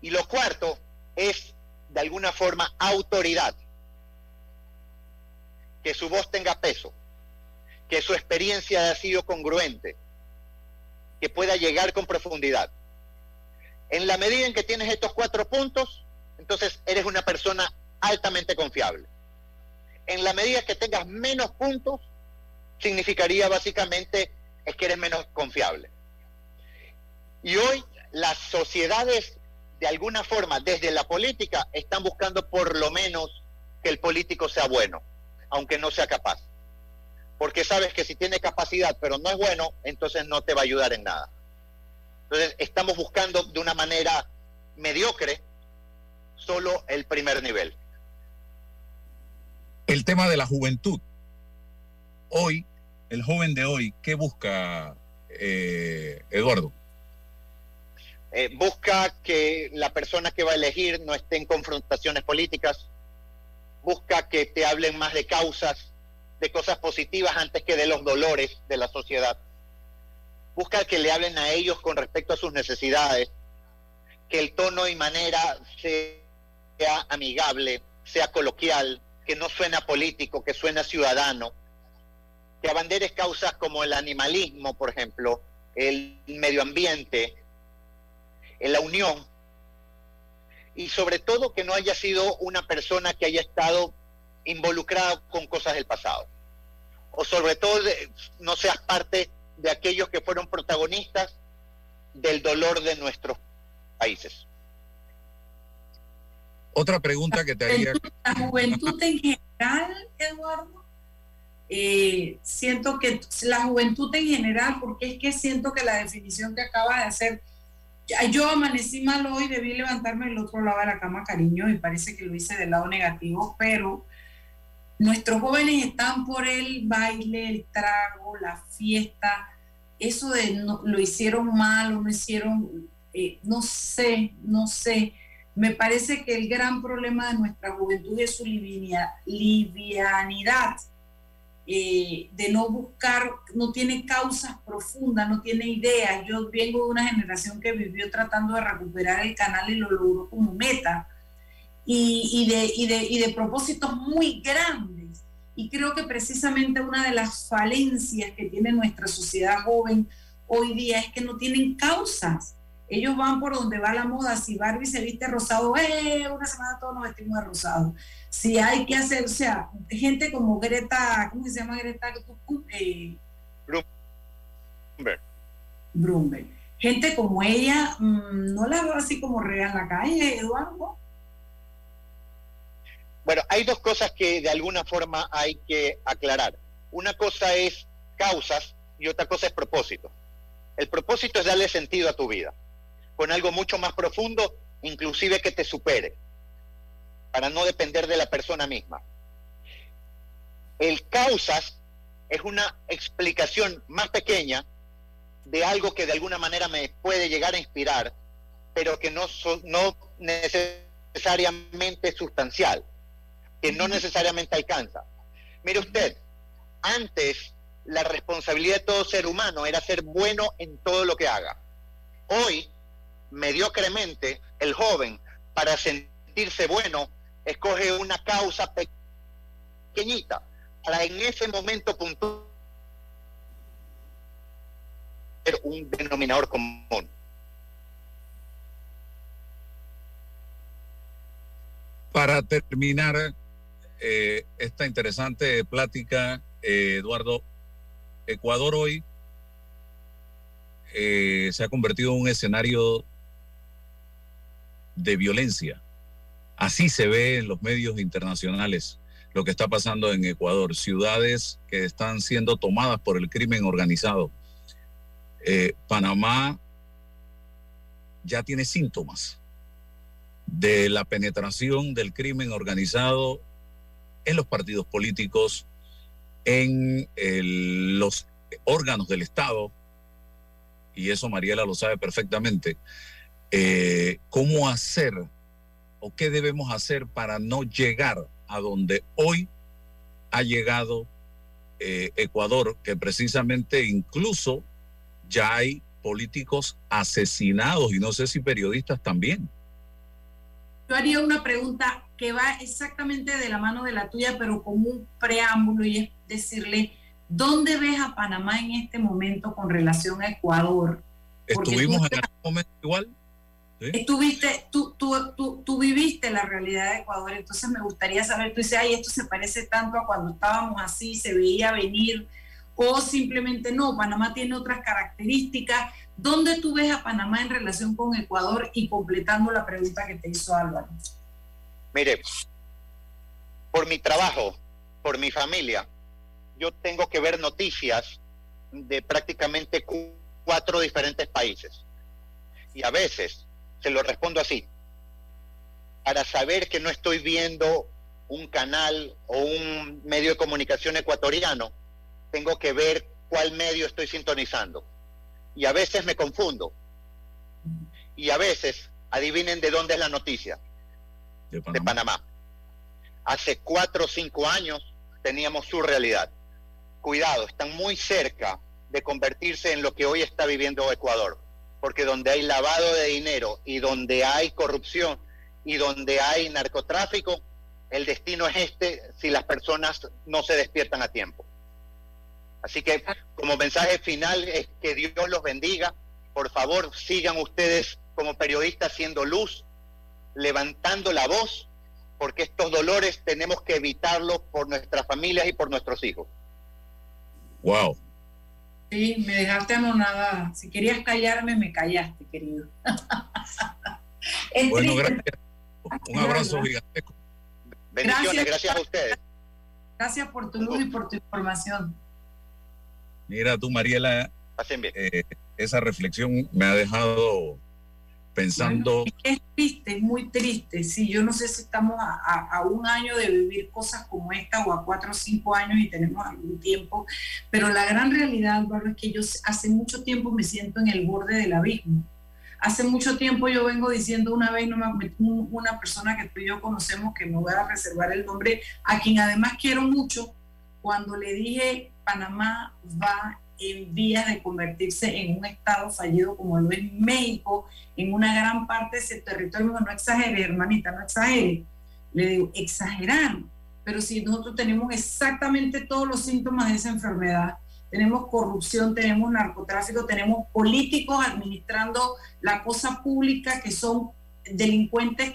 Y lo cuarto es, de alguna forma, autoridad. Que su voz tenga peso, que su experiencia haya sido congruente, que pueda llegar con profundidad. En la medida en que tienes estos cuatro puntos, entonces eres una persona altamente confiable. En la medida que tengas menos puntos, significaría básicamente es que eres menos confiable. Y hoy las sociedades, de alguna forma, desde la política, están buscando por lo menos que el político sea bueno, aunque no sea capaz. Porque sabes que si tiene capacidad pero no es bueno, entonces no te va a ayudar en nada. Entonces estamos buscando de una manera mediocre solo el primer nivel. El tema de la juventud. Hoy, el joven de hoy, ¿qué busca eh, Eduardo? Eh, busca que la persona que va a elegir no esté en confrontaciones políticas, busca que te hablen más de causas, de cosas positivas antes que de los dolores de la sociedad. Busca que le hablen a ellos con respecto a sus necesidades, que el tono y manera sea amigable, sea coloquial, que no suena político, que suena ciudadano, que abanderes causas como el animalismo, por ejemplo, el medio ambiente, en la unión, y sobre todo que no haya sido una persona que haya estado involucrada con cosas del pasado. O sobre todo de- no seas parte de aquellos que fueron protagonistas del dolor de nuestros países. Otra pregunta que te haría. La juventud en general, Eduardo, eh, siento que la juventud en general, porque es que siento que la definición que acaba de hacer, yo amanecí mal hoy, debí levantarme del otro lado de la cama, cariño, y parece que lo hice del lado negativo, pero nuestros jóvenes están por el baile, el trago, la fiesta, eso de no- lo hicieron mal o no hicieron, eh, no sé, no sé. Me parece que el gran problema de nuestra juventud es su livianidad, eh, de no buscar, no tiene causas profundas, no tiene ideas. Yo vengo de una generación que vivió tratando de recuperar el canal y lo logró como meta, y, y de, y, de, y de propósitos muy grandes. Y creo que precisamente una de las falencias que tiene nuestra sociedad joven hoy día es que no tienen causas. ellos van por donde va la moda. Si Barbie se viste rosado, ¡eh! Una semana todos nos vestimos de rosado. Si hay que hacer, o sea, gente como Greta, ¿cómo se llama Greta? Eh, Bloomberg. Brumberg. Gente como ella, mm, no la veo así como real en la calle, Eduardo. Bueno, hay dos cosas que de alguna forma hay que aclarar. Una cosa es causas y otra cosa es propósito. El propósito es darle sentido a tu vida, con algo mucho más profundo, inclusive que te supere, para no depender de la persona misma. El causas es una explicación más pequeña de algo que de alguna manera me puede llegar a inspirar, pero que no, so- no necesariamente es sustancial, que no necesariamente alcanza. Mire usted, antes la responsabilidad de todo ser humano era ser bueno en todo lo que haga. Hoy, mediocremente, el joven, para sentirse bueno, escoge una causa pe- pequeñita, para en ese momento puntual un denominador común. Para terminar eh, esta interesante plática, eh, Eduardo, Ecuador hoy eh, se ha convertido en un escenario de violencia. Así se ve en los medios internacionales lo que está pasando en Ecuador. Ciudades que están siendo tomadas por el crimen organizado. Panamá ya tiene síntomas de la penetración del crimen organizado en los partidos políticos, en los órganos del Estado, y eso Mariela lo sabe perfectamente, eh, cómo hacer o qué debemos hacer para no llegar a donde hoy ha llegado eh, Ecuador, que precisamente incluso ya hay políticos asesinados y no sé si periodistas también. Yo haría una pregunta que va exactamente de la mano de la tuya, pero como un preámbulo y es decirle, ¿dónde ves a Panamá en este momento con relación a Ecuador? Porque Estuvimos tú- en algún momento igual. ¿sí? Estuviste, tú, tú, tú, tú viviste la realidad de Ecuador, entonces me gustaría saber, tú dices, ay, esto se parece tanto a cuando estábamos así, se veía venir, o simplemente no, Panamá tiene otras características. ¿Dónde tú ves a Panamá en relación con Ecuador? Y completando la pregunta que te hizo Álvaro. Mire, por mi trabajo, por mi familia, yo tengo que ver noticias de prácticamente cu- cuatro diferentes países. Y a veces se lo respondo así. Para saber que no estoy viendo un canal o un medio de comunicación ecuatoriano, tengo que ver cuál medio estoy sintonizando. Y a veces me confundo. Y a veces, adivinen de dónde es la noticia de Panamá. Hace cuatro o cinco años teníamos su realidad. Cuidado, están muy cerca de convertirse en lo que hoy está viviendo Ecuador, porque donde hay lavado de dinero y donde hay corrupción y donde hay narcotráfico, el destino es este si las personas no se despiertan a tiempo. Así que como mensaje final es que Dios los bendiga. Por favor, sigan ustedes como periodistas siendo luz, levantando la voz, porque estos dolores tenemos que evitarlos por nuestras familias y por nuestros hijos. Wow. Sí, me dejaste anonadada. Si querías callarme, me callaste, querido. [laughs] Bueno, triste. gracias. Un abrazo gigantesco. Bendiciones, Gracias. gracias, a ustedes. Gracias por tu luz y por tu información. Mira tú, Mariela, bien. eh, esa reflexión me ha dejado pensando. Es triste, es muy triste. Sí, yo no sé si estamos a, a- a un año de vivir cosas como esta o a cuatro o cinco años y tenemos algún tiempo, pero la gran realidad, Álvaro, es que yo hace mucho tiempo me siento en el borde del abismo. Hace mucho tiempo yo vengo diciendo una vez, no me- un- una persona que tú y yo conocemos, que me voy a reservar el nombre, a quien además quiero mucho, cuando le dije Panamá va en vías de convertirse en un estado fallido como lo es México, en una gran parte de ese territorio, no exagere, hermanita, no exagere. Le digo, exagerar, pero si nosotros tenemos exactamente todos los síntomas de esa enfermedad, tenemos corrupción, tenemos narcotráfico, tenemos políticos administrando la cosa pública que son delincuentes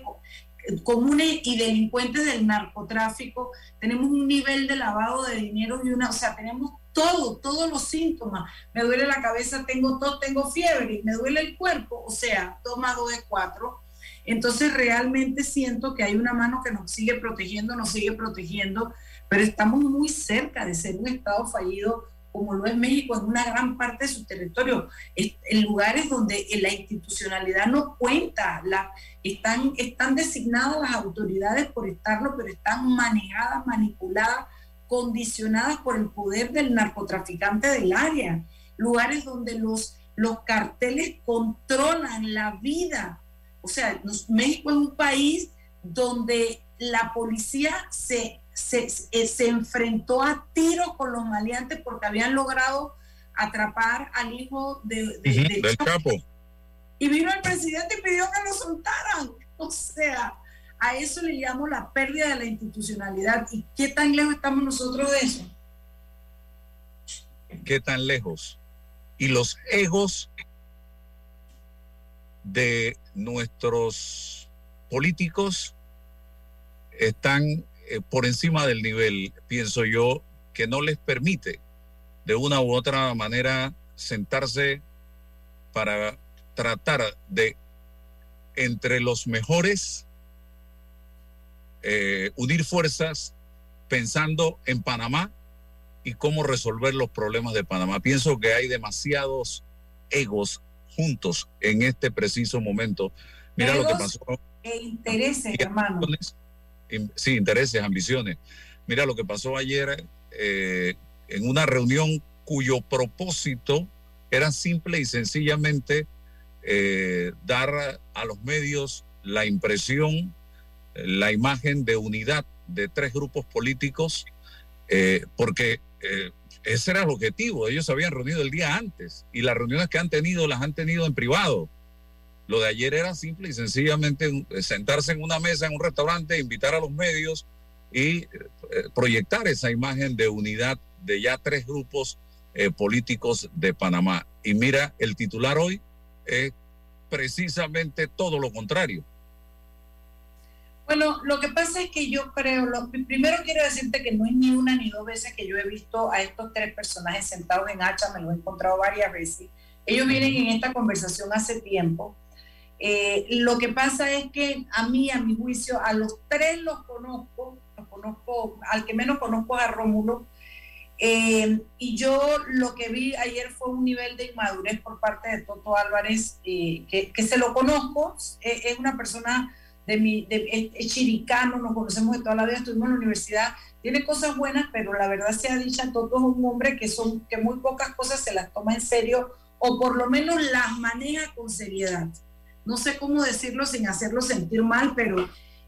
comunes y delincuentes del narcotráfico, tenemos un nivel de lavado de dinero y una, o sea, tenemos todo, todos los síntomas. Me duele la cabeza, tengo tos, tengo fiebre, me duele el cuerpo, o sea, toma dos de cuatro. Entonces realmente siento que hay una mano que nos sigue protegiendo, nos sigue protegiendo, pero estamos muy cerca de ser un Estado fallido como lo es México en una gran parte de su territorio, en lugares donde la institucionalidad no cuenta, la, están, están designadas las autoridades por estarlo, pero están manejadas, manipuladas, condicionadas por el poder del narcotraficante del área, lugares donde los, los carteles controlan la vida. O sea, México es un país donde la policía se se, se, enfrentó a tiros con los maleantes porque habían logrado atrapar al hijo de, del capo. Y vino el presidente y pidió que lo soltaran. O sea, a eso le llamo la pérdida de la institucionalidad. ¿Y qué tan lejos estamos nosotros de eso? ¿Qué tan lejos? Y los egos de nuestros políticos están eh, por encima del nivel, pienso yo, que no les permite de una u otra manera sentarse para tratar de, entre los mejores, eh, unir fuerzas pensando en Panamá y cómo resolver los problemas de Panamá. Pienso que hay demasiados egos juntos en este preciso momento. Mira lo que pasó. E intereses, hermano sí, intereses, ambiciones. Mira lo que pasó ayer eh, en una reunión cuyo propósito era simple y sencillamente eh, dar a los medios la impresión, la imagen de unidad de tres grupos políticos, eh, porque ese era el objetivo. Ellos se habían reunido el día antes y las reuniones que han tenido las han tenido en privado. Lo de ayer era simple y sencillamente eh, sentarse en una mesa en un restaurante, invitar a los medios y eh, proyectar esa imagen de unidad de ya tres grupos eh, políticos de Panamá. Y mira, el titular hoy es precisamente todo lo contrario. Bueno, lo que pasa es que yo creo, lo, primero quiero decirte que no es ni una ni dos veces que yo he visto a estos tres personajes sentados en hacha, me lo he encontrado varias veces. Ellos vienen en esta conversación hace tiempo. Eh, lo que pasa es que a mí, a mi juicio, a los tres los conozco, los conozco, al que menos conozco es a Rómulo, eh, y yo lo que vi ayer fue un nivel de inmadurez por parte de Toto Álvarez, eh, que, se lo conozco, es, una persona de mi, de, es, chiricano, nos conocemos de toda la vida, estuvimos en la universidad, tiene cosas buenas, pero la verdad sea dicha, Toto es un hombre que, son, que muy pocas cosas se las toma en serio, o por lo menos las maneja con seriedad. No sé cómo decirlo sin hacerlo sentir mal, pero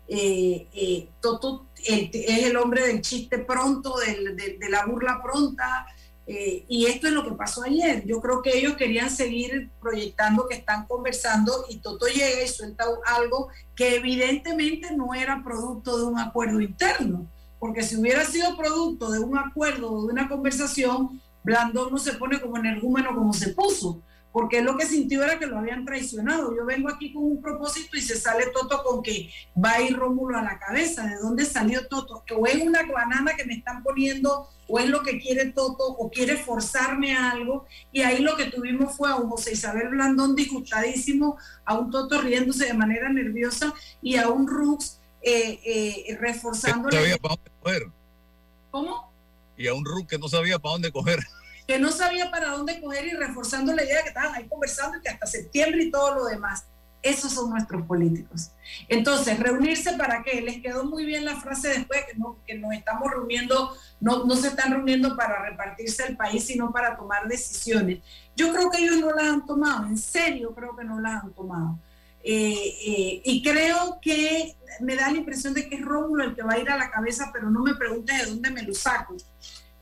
eh, eh, Toto es el hombre del chiste pronto, de, la burla pronta, eh, y esto es lo que pasó ayer. Yo creo que ellos querían seguir proyectando que están conversando y Toto llega y suelta algo que evidentemente no era producto de un acuerdo interno, porque si hubiera sido producto de un acuerdo o de una conversación, Blandón no se pone como energúmeno como se puso porque lo que sintió era que lo habían traicionado. Yo vengo aquí con un propósito y se sale Toto con que va a ir Rómulo a la cabeza. ¿De dónde salió Toto? O es una banana que me están poniendo, o es lo que quiere Toto, o quiere forzarme a algo. Y ahí lo que tuvimos fue a un José Isabel Blandón disgustadísimo, a un Toto riéndose de manera nerviosa y a un Rux eh, eh, reforzando. No sabía para dónde coger. ¿Cómo? Y a un Rux que no sabía para dónde coger que no sabía para dónde coger y reforzando la idea de que estaban ahí conversando y que hasta septiembre y todo lo demás. Esos son nuestros políticos. Entonces, reunirse para qué? Les quedó muy bien la frase después que, no, que nos estamos reuniendo, no, no se están reuniendo para repartirse el país, sino para tomar decisiones. Yo creo que ellos no las han tomado, en serio creo que no las han tomado. Eh, eh, y creo que me da la impresión de que es Rómulo el que va a ir a la cabeza, pero no me pregunte de dónde me lo saco.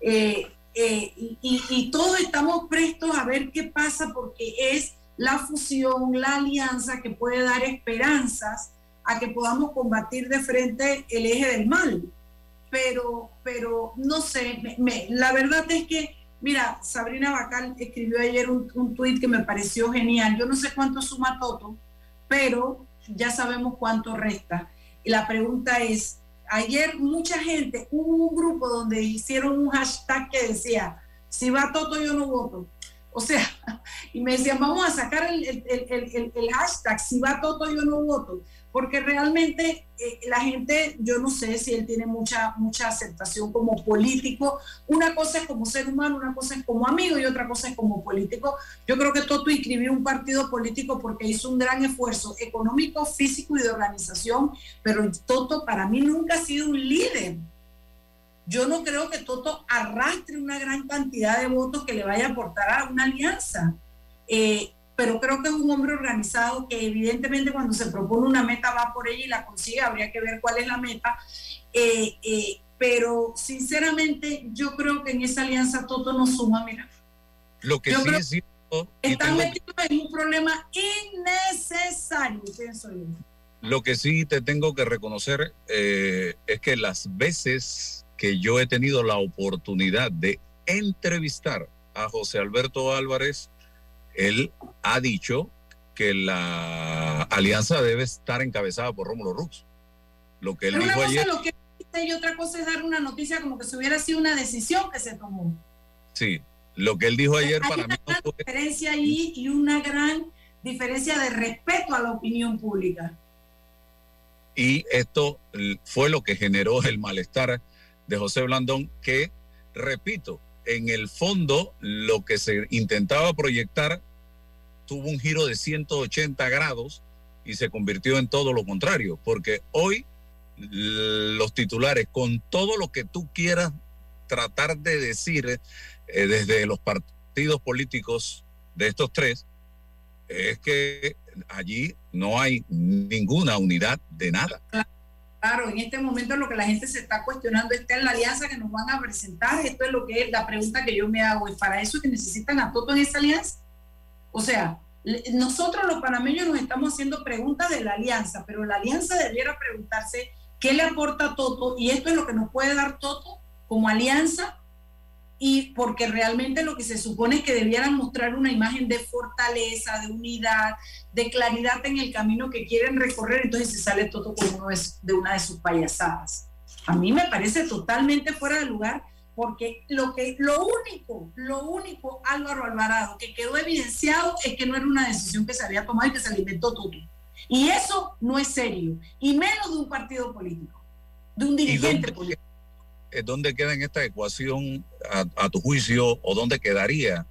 Eh, eh, y, todos estamos prestos a ver qué pasa porque es la fusión, la alianza que puede dar esperanzas a que podamos combatir de frente el eje del mal. Pero, pero no sé, la verdad es que Mira, Sabrina Bacal escribió ayer un, un tuit que me pareció genial. Yo no sé cuánto suma Toto, pero ya sabemos cuánto resta. Y la pregunta es, ayer mucha gente, hubo un grupo donde hicieron un hashtag que decía, si va Toto yo no voto. O sea, [laughs] y me decían, vamos a sacar el, el- el- el- hashtag, si va Toto yo no voto. Porque realmente eh, la gente, yo no sé si él tiene mucha, mucha aceptación como político. Una cosa es como ser humano, una cosa es como amigo y otra cosa es como político. Yo creo que Toto inscribió un partido político porque hizo un gran esfuerzo económico, físico y de organización, pero Toto para mí nunca ha sido un líder. Yo no creo que Toto arrastre una gran cantidad de votos que le vaya a aportar a una alianza. Eh, pero creo que es un hombre organizado que evidentemente cuando se propone una meta va por ella y la consigue, habría que ver cuál es la meta. Eh, eh, pero sinceramente yo creo que en esa alianza Toto no suma, mira. Lo que Yo sí es cierto, Están metidos en un problema innecesario, pienso yo. Lo que sí te tengo que reconocer eh, es que las veces que yo he tenido la oportunidad de entrevistar a José Alberto Álvarez, él ha dicho que la alianza debe estar encabezada por Rómulo Rux. Lo que él Pero una dijo cosa ayer, lo que dice y otra cosa es dar una noticia como que si hubiera sido una decisión que se tomó. sí, lo que él dijo ayer Hay para una mí no gran fue diferencia ahí y una gran diferencia de respeto a la opinión pública. y esto fue lo que generó el malestar de José Blandón, que, repito, en el fondo lo que se intentaba proyectar tuvo un giro de 180 grados y se convirtió en todo lo contrario, porque hoy los titulares, con todo lo que tú quieras tratar de decir eh, desde los partidos políticos de estos tres, es que allí no hay ninguna unidad de nada. Claro, en este momento lo que la gente se está cuestionando esta es la alianza que nos van a presentar. Esto es lo que es la pregunta que yo me hago. ¿Es para eso que necesitan a Toto en esa alianza? O sea, nosotros los panameños nos estamos haciendo preguntas de la alianza, pero la alianza debiera preguntarse qué le aporta Toto y esto es lo que nos puede dar Toto como alianza y porque realmente lo que se supone es que debieran mostrar una imagen de fortaleza, de unidad, de claridad en el camino que quieren recorrer, entonces se sale Toto con uno de, de una de sus payasadas. A mí me parece totalmente fuera de lugar porque lo que lo único, lo único Álvaro Alvarado que quedó evidenciado es que no era una decisión que se había tomado y que se le inventó Toto. Y eso no es serio, y menos de un partido político, de un dirigente político. eh, ¿dónde queda en esta ecuación, a, a tu juicio, o dónde quedaría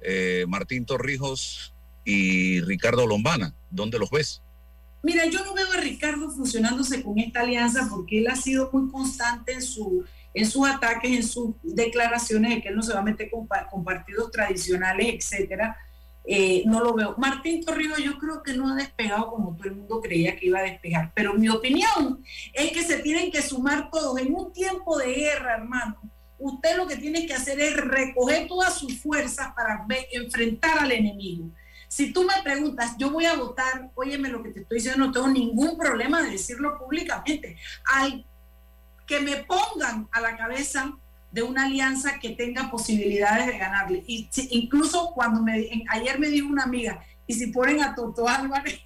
eh, Martín Torrijos y Ricardo Lombana? ¿Dónde los ves? Mira, yo no veo a Ricardo funcionándose con esta alianza porque él ha sido muy constante en, su, en sus ataques, en sus declaraciones de que él no se va a meter con, con partidos tradicionales, etcétera. Eh, no lo veo. Martín Torrijos yo creo que no ha despegado como todo el mundo creía que iba a despegar, pero mi opinión es que se tienen que sumar todos en un tiempo de guerra, hermano. Usted lo que tiene que hacer es recoger todas sus fuerzas para enfrentar al enemigo. Si tú me preguntas, yo voy a votar, óyeme lo que te estoy diciendo, no tengo ningún problema de decirlo públicamente. Al que me pongan a la cabeza de una alianza que tenga posibilidades de ganarle. Y incluso cuando me, en- ayer me dijo una amiga, y si ponen a Toto Álvarez,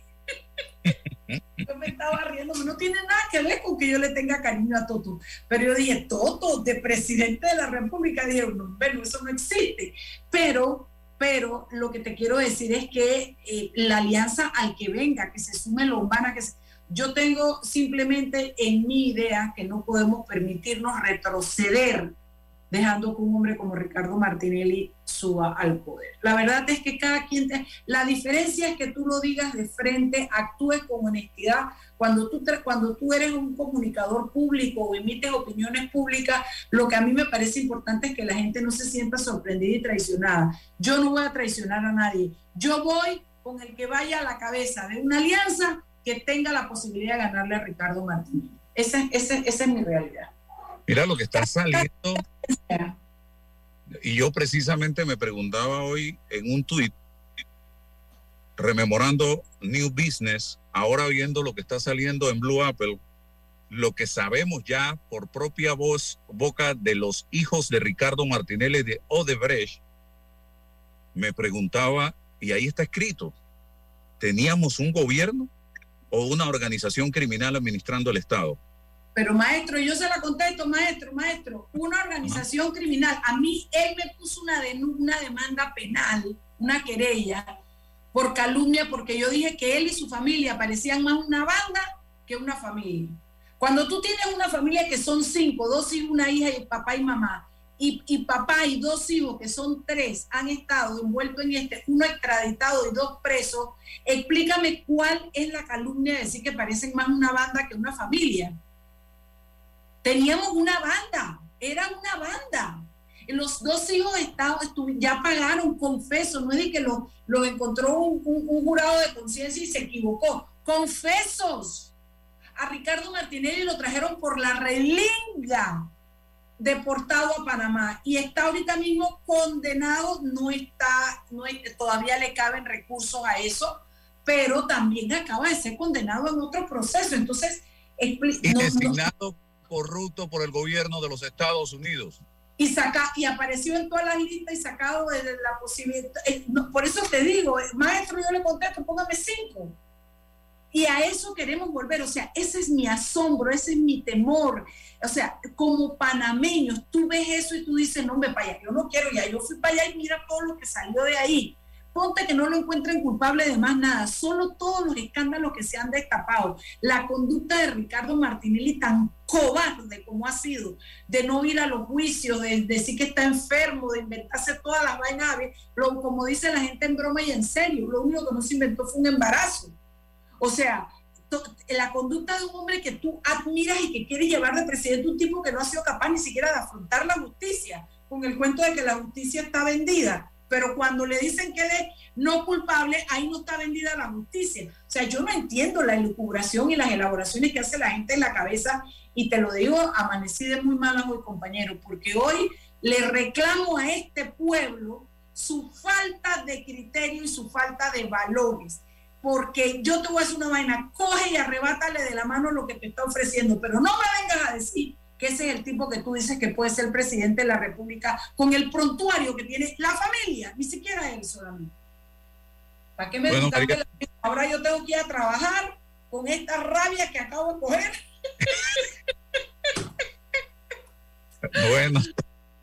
[laughs] yo me estaba riendo, no tiene nada que ver con que yo le tenga cariño a Toto. Pero yo dije, Toto, de presidente de la República, dije, no, bueno, eso no existe. Pero, pero lo que te quiero decir es que eh, la alianza al que venga, que se sume Lombana, que se- yo tengo simplemente en mi idea que no podemos permitirnos retroceder dejando que un hombre como Ricardo Martinelli suba al poder. La verdad es que cada quien, te- la diferencia es que tú lo digas de frente, actúes con honestidad. Cuando tú, cuando tú eres un comunicador público o emites opiniones públicas, lo que a mí me parece importante es que la gente no se sienta sorprendida y traicionada. Yo no voy a traicionar a nadie. Yo voy con el que vaya a la cabeza de una alianza que tenga la posibilidad de ganarle a Ricardo. Esa, esa- esa es mi realidad. Mira lo que está saliendo. [laughs] Y yo precisamente me preguntaba hoy en un tuit, rememorando New Business, ahora viendo lo que está saliendo en Blue Apple, lo que sabemos ya por propia voz, boca de los hijos de Ricardo Martinelli de Odebrecht, me preguntaba, y ahí está escrito, ¿teníamos un gobierno o una organización criminal administrando el Estado? Pero maestro, yo se la contesto, maestro, maestro, una organización criminal. A mí él me puso una, una demanda penal, una querella por calumnia, porque yo dije que él y su familia parecían más una banda que una familia. Cuando tú tienes una familia que son cinco, dos hijos, una hija y papá y mamá, y, papá y dos hijos, que son tres, han estado envueltos en este, uno extraditado y dos presos, explícame cuál es la calumnia de decir que parecen más una banda que una familia. Teníamos una banda, era una banda. Los dos hijos estaban, ya pagaron, confeso, no es de que los lo encontró un, un- un jurado de conciencia y se equivocó. Confesos. A Ricardo Martinelli lo trajeron por la relinga deportado a Panamá y está ahorita mismo condenado, no está, no todavía le caben recursos a eso, pero también acaba de ser condenado en otro proceso. Entonces, Y no- no- designado corrupto por el gobierno de los Estados Unidos. y saca y apareció en todas las listas y sacado de la posibilidad. eh, por eso te digo, eh, maestro, yo le contesto, póngame cinco. Y a eso queremos volver. O sea, ese es mi asombro, ese es mi temor. O sea, como panameños, tú ves eso y tú dices, no, me para allá, yo no quiero ya. Yo fui para allá y mira todo lo que salió de ahí. Ponte que no lo encuentren culpable de más nada, solo todos los escándalos que se han destapado. La conducta de Ricardo Martinelli tan cobarde como ha sido, de no ir a los juicios, de decir que está enfermo, de inventarse todas las vainas, lo- como dice la gente en broma y en serio, lo único que no se inventó fue un embarazo. O sea, la conducta de un hombre que tú admiras y que quiere llevar de presidente un tipo que no ha sido capaz ni siquiera de afrontar la justicia, con el cuento de que la justicia está vendida. Pero cuando le dicen que él es no culpable, ahí no está vendida la justicia. O sea, yo no entiendo la elucubración y las elaboraciones que hace la gente en la cabeza, y te lo digo, amanecí de muy malas hoy, compañero, porque hoy le reclamo a este pueblo su falta de criterio y su falta de valores porque yo te voy a hacer una vaina, coge y arrebátale de la mano lo que te está ofreciendo, pero no me vengas a decir que ese es el tipo que tú dices que puede ser presidente de la República con el prontuario que tiene la familia, ni siquiera él solamente. ¿Para qué me Bueno, María- la? Ahora yo tengo que ir a trabajar con esta rabia que acabo de coger. [laughs] Bueno,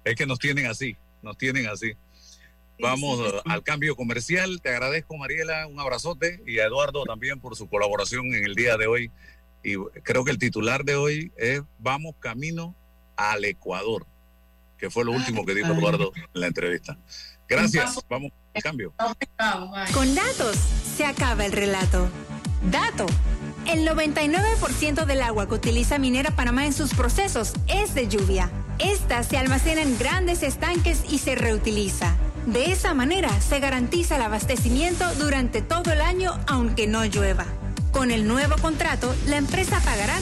es que nos tienen así, nos tienen así. Vamos al cambio comercial. Te agradezco, Mariela, un abrazote y a Eduardo también por su colaboración en el día de hoy. Y creo que el titular de hoy es Vamos camino al Ecuador, que fue lo último que dijo. Eduardo en la entrevista. Gracias, vamos al cambio. Con datos se acaba el relato. Dato. El 99% del agua que utiliza Minera Panamá en sus procesos es de lluvia. Esta se almacena en grandes estanques y se reutiliza. De esa manera se garantiza el abastecimiento durante todo el año aunque no llueva. Con el nuevo contrato, la empresa pagará